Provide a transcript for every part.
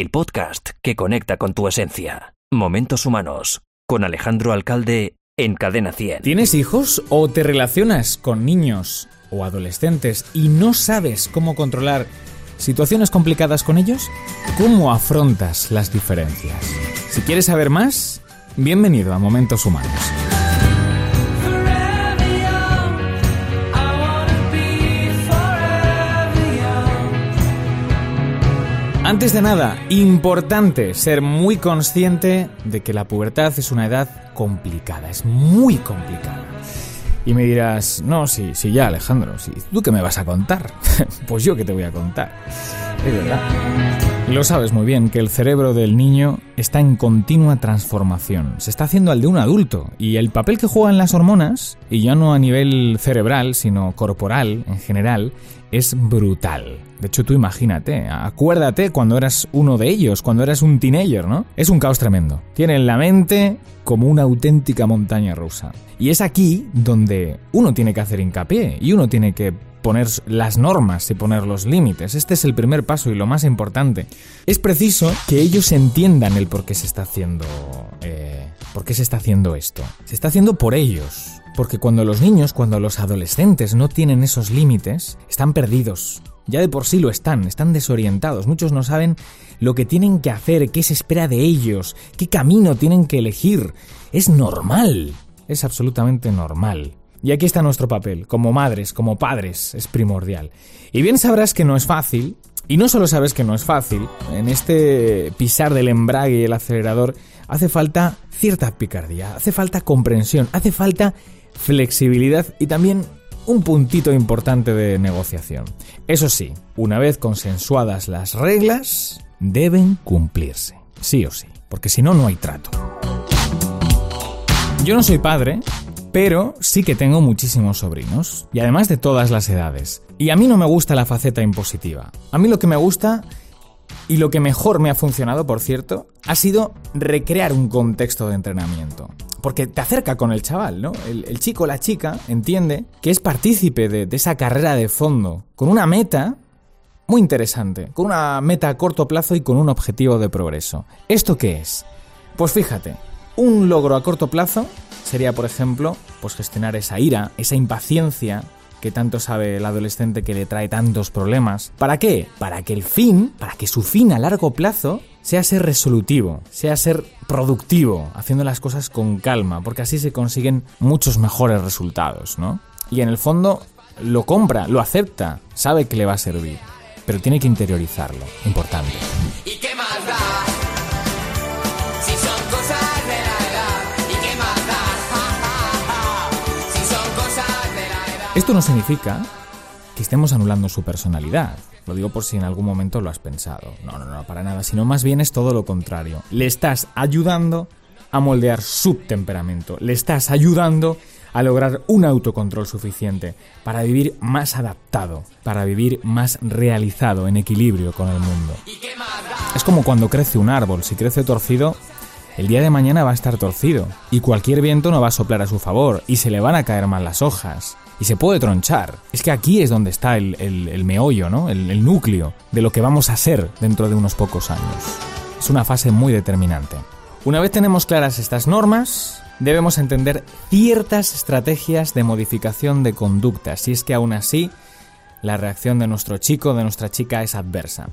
el podcast que conecta con tu esencia. Momentos Humanos, con Alejandro Alcalde en Cadena 100. ¿Tienes hijos o te relacionas con niños o adolescentes y no sabes cómo controlar situaciones complicadas con ellos? ¿Cómo afrontas las diferencias? Si quieres saber más, bienvenido a Momentos Humanos. Antes de nada, importante ser muy consciente de que la pubertad es una edad complicada, es muy complicada. Y me dirás, no, sí, sí, ya Alejandro, sí, ¿tú qué me vas a contar? pues yo qué te voy a contar. Es verdad. Lo sabes muy bien que el cerebro del niño está en continua transformación. Se está haciendo al de un adulto. Y el papel que juegan las hormonas, y ya no a nivel cerebral, sino corporal en general, es brutal. De hecho, tú imagínate, acuérdate cuando eras uno de ellos, cuando eras un teenager, ¿no? Es un caos tremendo. Tienen la mente como una auténtica montaña rusa. Y es aquí donde uno tiene que hacer hincapié y uno tiene que poner las normas y poner los límites. Este es el primer paso y lo más importante. Es preciso que ellos entiendan el por qué se está haciendo. Eh, por qué se está haciendo esto. Se está haciendo por ellos. Porque cuando los niños, cuando los adolescentes no tienen esos límites, están perdidos. Ya de por sí lo están, están desorientados. Muchos no saben lo que tienen que hacer, qué se espera de ellos, qué camino tienen que elegir. Es normal. Es absolutamente normal. Y aquí está nuestro papel, como madres, como padres, es primordial. Y bien sabrás que no es fácil, y no solo sabes que no es fácil, en este pisar del embrague y el acelerador hace falta cierta picardía, hace falta comprensión, hace falta flexibilidad y también un puntito importante de negociación. Eso sí, una vez consensuadas las reglas, deben cumplirse, sí o sí, porque si no, no hay trato. Yo no soy padre, pero sí que tengo muchísimos sobrinos, y además de todas las edades. Y a mí no me gusta la faceta impositiva. A mí lo que me gusta, y lo que mejor me ha funcionado, por cierto, ha sido recrear un contexto de entrenamiento. Porque te acerca con el chaval, ¿no? El, chico la chica entiende que es partícipe de, de esa carrera de fondo, con una meta muy interesante, con una meta a corto plazo y con un objetivo de progreso. ¿Esto qué es? Pues fíjate, un logro a corto plazo sería, por ejemplo, pues gestionar esa ira, esa impaciencia que tanto sabe el adolescente que le trae tantos problemas. ¿Para qué? Para que el fin, para que su fin a largo plazo sea ser resolutivo, sea ser productivo, haciendo las cosas con calma, porque así se consiguen muchos mejores resultados, ¿no? Y en el fondo lo compra, lo acepta, sabe que le va a servir, pero tiene que interiorizarlo, importante. Esto no significa que estemos anulando su personalidad. Lo digo por si en algún momento lo has pensado. No, no, no, para nada, sino más bien es todo lo contrario. Le estás ayudando a moldear su temperamento. Le estás ayudando a lograr un autocontrol suficiente para vivir más adaptado, para vivir más realizado, en equilibrio con el mundo. Es como cuando crece un árbol. Si crece torcido, el día de mañana va a estar torcido y cualquier viento no va a soplar a su favor y se le van a caer mal las hojas y se puede tronchar. Es que aquí es donde está el, meollo, ¿no? El, el núcleo de lo que vamos a ser dentro de unos pocos años. Es una fase muy determinante. Una vez tenemos claras estas normas, debemos entender ciertas estrategias de modificación de conducta, si es que aún así la reacción de nuestro chico o de nuestra chica es adversa.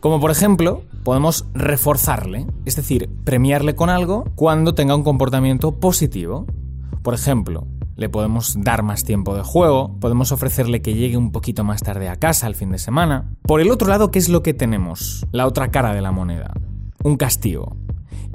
Como por ejemplo, podemos reforzarle, es decir, premiarle con algo cuando tenga un comportamiento positivo. Por ejemplo, le podemos dar más tiempo de juego, podemos ofrecerle que llegue un poquito más tarde a casa el fin de semana. Por el otro lado, ¿qué es lo que tenemos? La otra cara de la moneda. Un castigo.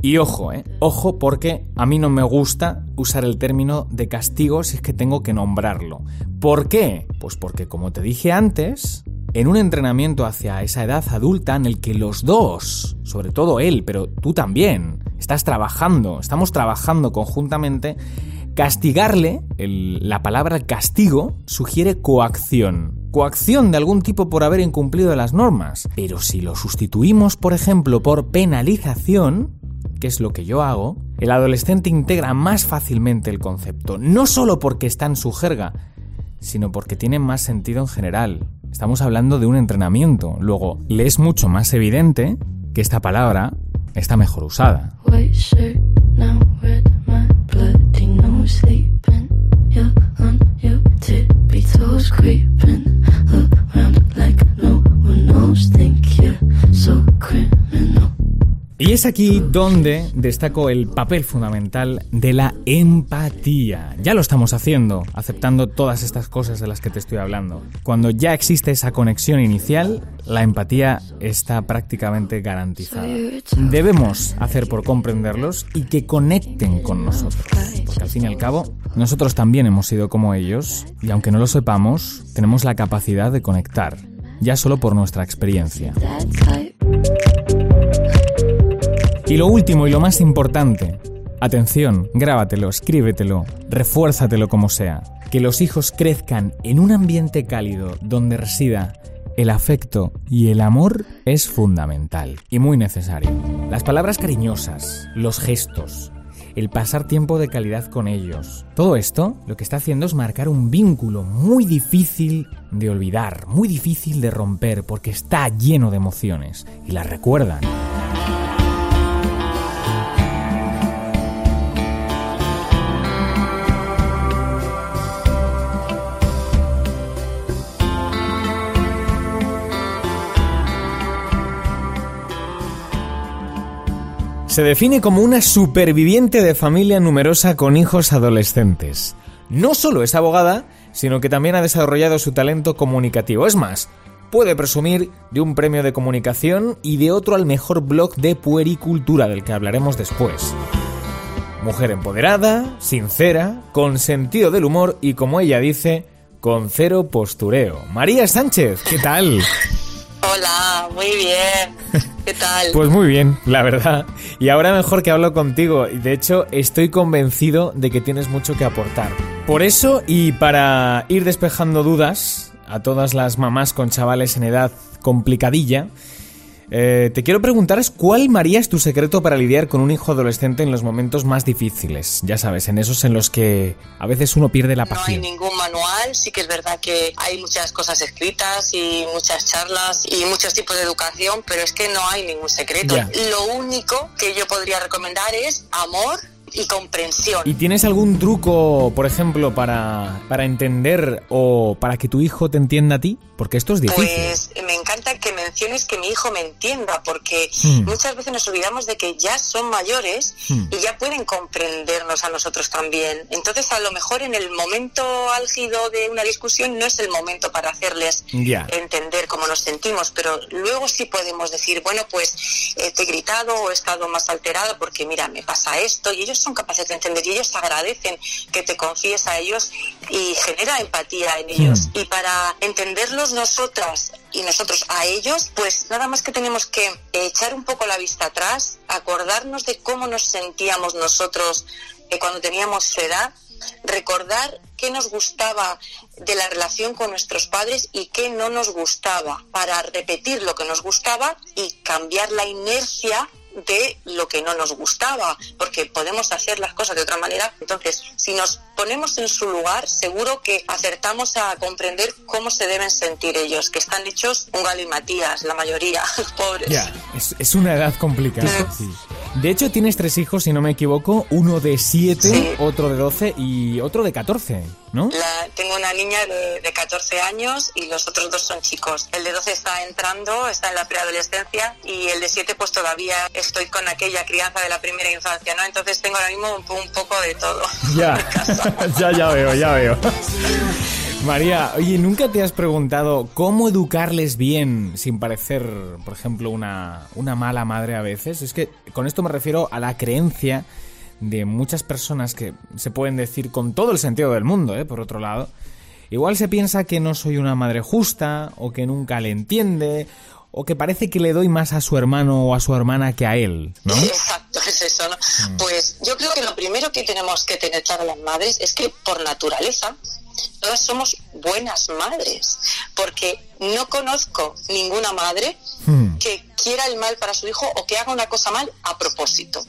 Y ojo, eh, ojo porque a mí no me gusta usar el término de castigo si es que tengo que nombrarlo. ¿Por qué? Pues porque como te dije antes, en un entrenamiento hacia esa edad adulta en el que los dos, sobre todo él, pero tú también, estás trabajando, estamos trabajando conjuntamente, Castigarle, la palabra castigo, sugiere coacción. Coacción de algún tipo por haber incumplido las normas. Pero si lo sustituimos, por ejemplo, por penalización, que es lo que yo hago, el adolescente integra más fácilmente el concepto. No solo porque está en su jerga, sino porque tiene más sentido en general. Estamos hablando de un entrenamiento. Luego, le es mucho más evidente que esta palabra está mejor usada. Y es aquí donde destaco el papel fundamental de la empatía. Ya lo estamos haciendo, aceptando todas estas cosas de las que te estoy hablando. Cuando ya existe esa conexión inicial, la empatía está prácticamente garantizada. Debemos hacer por comprenderlos y que conecten con nosotros. Porque al fin y al cabo, nosotros también hemos sido como ellos y aunque no lo sepamos, tenemos la capacidad de conectar, ya solo por nuestra experiencia. Y lo último y lo más importante, atención, grábatelo, escríbetelo, refuérzatelo como sea. Que los hijos crezcan en un ambiente cálido donde resida el afecto y el amor es fundamental y muy necesario. Las palabras cariñosas, los gestos, el pasar tiempo de calidad con ellos. Todo esto lo que está haciendo es marcar un vínculo muy difícil de olvidar, muy difícil de romper porque está lleno de emociones y las recuerdan. Se define como una superviviente de familia numerosa con hijos adolescentes. No solo es abogada, sino que también ha desarrollado su talento comunicativo. Es más, puede presumir de un premio de comunicación y de otro al mejor blog de puericultura del que hablaremos después. Mujer empoderada, sincera, con sentido del humor y como ella dice, con cero postureo. María Sánchez, ¿qué tal? Hola, muy bien. ¿Qué tal? Pues muy bien, la verdad. Y ahora mejor que hablo contigo. De hecho, estoy convencido de que tienes mucho que aportar. Por eso, y para ir despejando dudas a todas las mamás con chavales en edad complicadilla, eh, te quiero preguntar cuál, María, es tu secreto para lidiar con un hijo adolescente en los momentos más difíciles. Ya sabes, en esos en los que a veces uno pierde la paciencia. No hay ningún manual, sí que es verdad que hay muchas cosas escritas y muchas charlas y muchos tipos de educación, pero es que no hay ningún secreto. Lo único que yo podría recomendar es amor y comprensión. ¿Y tienes algún truco, por ejemplo, para, para entender o para que tu hijo te entienda a ti? Porque esto es difícil. Pues me encanta que menciones que mi hijo me entienda, porque hmm. muchas veces nos olvidamos de que ya son mayores hmm. y ya pueden comprendernos a nosotros también. Entonces, a lo mejor en el momento álgido de una discusión no es el momento para hacerles entender cómo nos sentimos, pero luego sí podemos decir, bueno, pues eh, te he gritado o he estado más alterado porque mira, me pasa esto y ellos son capaces de entender y ellos agradecen que te confíes a ellos y genera empatía en ellos. Hmm. Y para entenderlos nosotras y nosotros a ellos, pues nada más que tenemos que echar un poco la vista atrás, acordarnos de cómo nos sentíamos nosotros eh, cuando teníamos su edad, recordar qué nos gustaba de la relación con nuestros padres y qué no nos gustaba, para repetir lo que nos gustaba y cambiar la inercia de lo que no nos gustaba, porque podemos hacer las cosas de otra manera. Entonces, si nos ponemos en su lugar, seguro que acertamos a comprender cómo se deben sentir ellos, que están hechos un galimatías, la mayoría, pobres. Ya, es, una edad complicada. De hecho, tienes tres hijos, si no me equivoco, uno de siete, otro de doce y otro de catorce, ¿no? tengo una niña de, de, 14 años y los otros dos son chicos. El de 12 está entrando, está en la preadolescencia y el de 7 pues todavía estoy con aquella crianza de la primera infancia, ¿no? Entonces tengo ahora mismo un, poco de todo. Ya, ya, ya veo, ya veo. María, oye, ¿nunca te has preguntado cómo educarles bien sin parecer, por ejemplo, una, una mala madre a veces? Es que con esto me refiero a la creencia de muchas personas que se pueden decir con todo el sentido del mundo, ¿eh? por otro lado. Igual se piensa que no soy una madre justa, o que nunca le entiende, o que parece que le doy más a su hermano o a su hermana que a él, ¿no? Exacto, es eso, ¿no? Mm. Pues yo creo que lo primero que tenemos que tener claro las madres es que por naturaleza todas somos buenas madres, porque no conozco ninguna madre hmm. que quiera el mal para su hijo o que haga una cosa mal a propósito.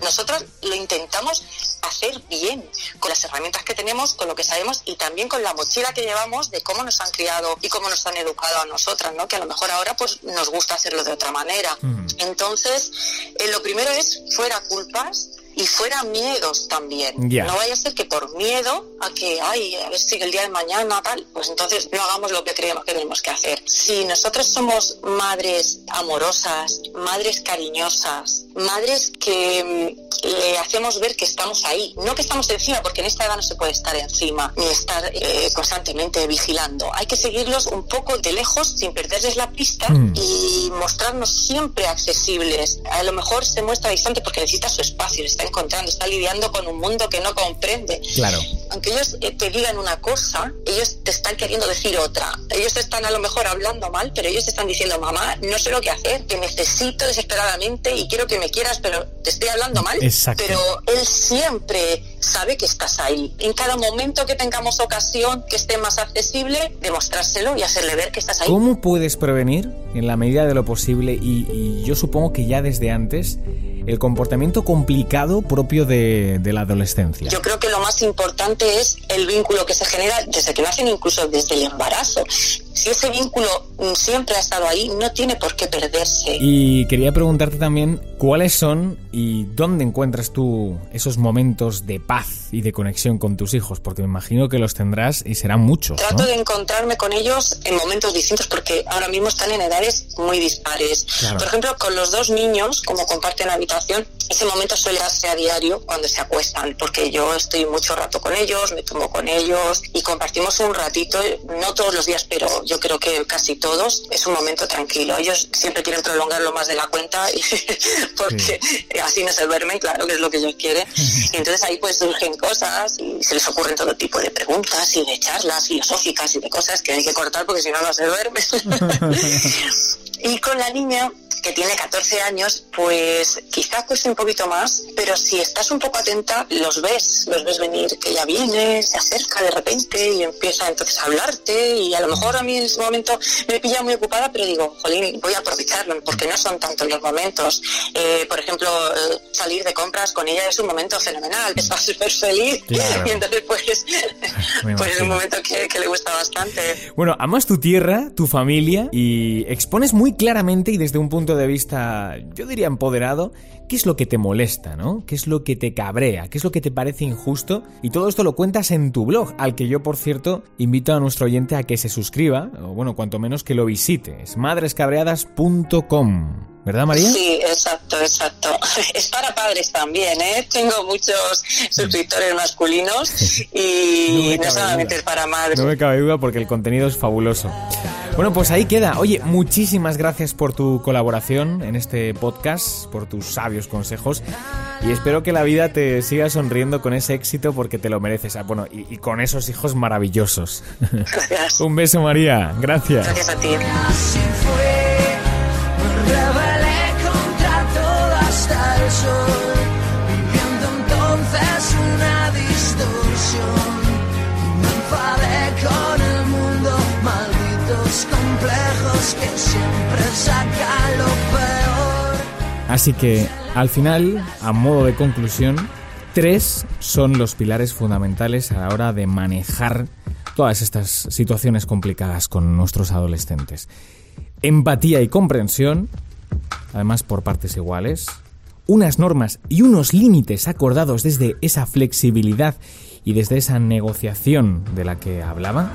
Nosotros lo intentamos hacer bien, con las herramientas que tenemos, con lo que sabemos y también con la mochila que llevamos de cómo nos han criado y cómo nos han educado a nosotras, ¿no? Que a lo mejor ahora pues nos gusta hacerlo de otra manera. Hmm. Entonces, eh, lo primero es fuera culpas y fuera miedos también. No vaya a ser que por miedo a que, ay, a ver si el día de mañana tal, pues entonces no hagamos lo que creemos que tenemos que hacer. Si nosotros somos madres amorosas, madres cariñosas, madres que mm, le hacemos ver que estamos ahí, no que estamos encima, porque en esta edad no se puede estar encima ni estar eh, constantemente vigilando. Hay que seguirlos un poco de lejos sin perderles la pista mm. y mostrarnos siempre accesibles. A lo mejor se muestra distante porque necesita su espacio, está encontrando, está lidiando con un mundo que no comprende. Claro. Aunque ellos eh, te digan una cosa, ellos te están queriendo decir otra. Ellos están a lo mejor hablando mal, pero ellos te están diciendo, mamá, no sé lo que hacer, te necesito desesperadamente y quiero que me quieras, pero te estoy hablando mal. Exacto. Pero él siempre sabe que estás ahí. En cada momento que tengamos ocasión que esté más accesible, demostrárselo y hacerle ver que estás ahí. ¿Cómo puedes prevenir, en la medida de lo posible, y, y yo supongo que ya desde antes, el comportamiento complicado propio de, la adolescencia? Yo creo que lo más importante es el vínculo que se genera desde que nacen, incluso desde el embarazo. Si ese vínculo siempre ha estado ahí, no tiene por qué perderse. Y quería preguntarte también cuáles son y dónde encuentras tú esos momentos de paz y de conexión con tus hijos, porque me imagino que los tendrás y serán muchos. Trato de encontrarme con ellos en momentos distintos porque ahora mismo están en edades muy dispares. Por ejemplo, con los dos niños, como comparten habitación, ese momento suele darse a diario cuando se acuestan, porque yo estoy mucho rato con ellos, me tomo con ellos y compartimos un ratito, no todos los días, pero yo creo que casi todos, es un momento tranquilo. Ellos siempre quieren prolongarlo más de la cuenta porque así no se duermen, claro que es lo que ellos quieren. Y entonces ahí pues surgen cosas y se les ocurren todo tipo de preguntas y de charlas filosóficas y de cosas que hay que cortar porque si no no se duermen. y con la niña que tiene 14 años, pues quizás cueste un poquito más, pero si estás un poco atenta, los ves, los ves venir, que ya viene, se acerca de repente y empieza entonces a hablarte y a lo mejor a mí en ese momento me pilla muy ocupada, pero digo, jolín, voy a aprovecharlo porque no son tantos los momentos. Eh, por ejemplo, eh, salir de compras con ella es un momento fenomenal, está súper feliz y entonces pues, pues es un momento que, que le gusta bastante. Bueno, amas tu tierra, tu familia y expones muy claramente y desde un punto de vista, yo diría empoderado, qué es lo que te molesta, ¿no? ¿Qué es lo que te cabrea? ¿Qué es lo que te parece injusto? Y todo esto lo cuentas en tu blog, al que yo, por cierto, invito a nuestro oyente a que se suscriba, o bueno, cuanto menos que lo visite. Es madrescabreadas.com. ¿Verdad, María? Sí, exacto, exacto. Es para padres también, ¿eh? Tengo muchos suscriptores masculinos y no, solamente es para madres. No me cabe duda porque el contenido es fabuloso. Bueno, pues ahí queda. Oye, muchísimas gracias por tu colaboración en este podcast, por tus sabios consejos. Y espero que la vida te siga sonriendo con ese éxito porque te lo mereces. Ah, bueno, y, con esos hijos maravillosos. Gracias. Un beso, María. Gracias. Gracias a ti. Siempre saca lo peor. Así que, al final, a modo de conclusión, tres son los pilares fundamentales a la hora de manejar todas estas situaciones complicadas con nuestros adolescentes. Empatía y comprensión, además por partes iguales, unas normas y unos límites acordados desde esa flexibilidad y desde esa negociación de la que hablaba.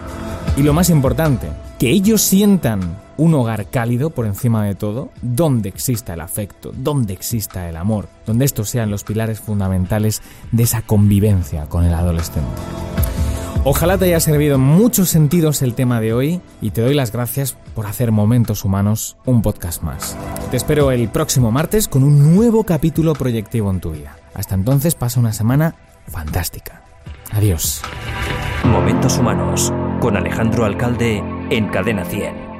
Y lo más importante, que ellos sientan un hogar cálido por encima de todo, donde exista el afecto, donde exista el amor, donde estos sean los pilares fundamentales de esa convivencia con el adolescente. Ojalá te haya servido en muchos sentidos el tema de hoy y te doy las gracias por hacer Momentos Humanos un podcast más. Te espero el próximo martes con un nuevo capítulo proyectivo en tu vida. Hasta entonces pasa una semana fantástica. Adiós. Momentos Humanos con Alejandro Alcalde en Cadena 100.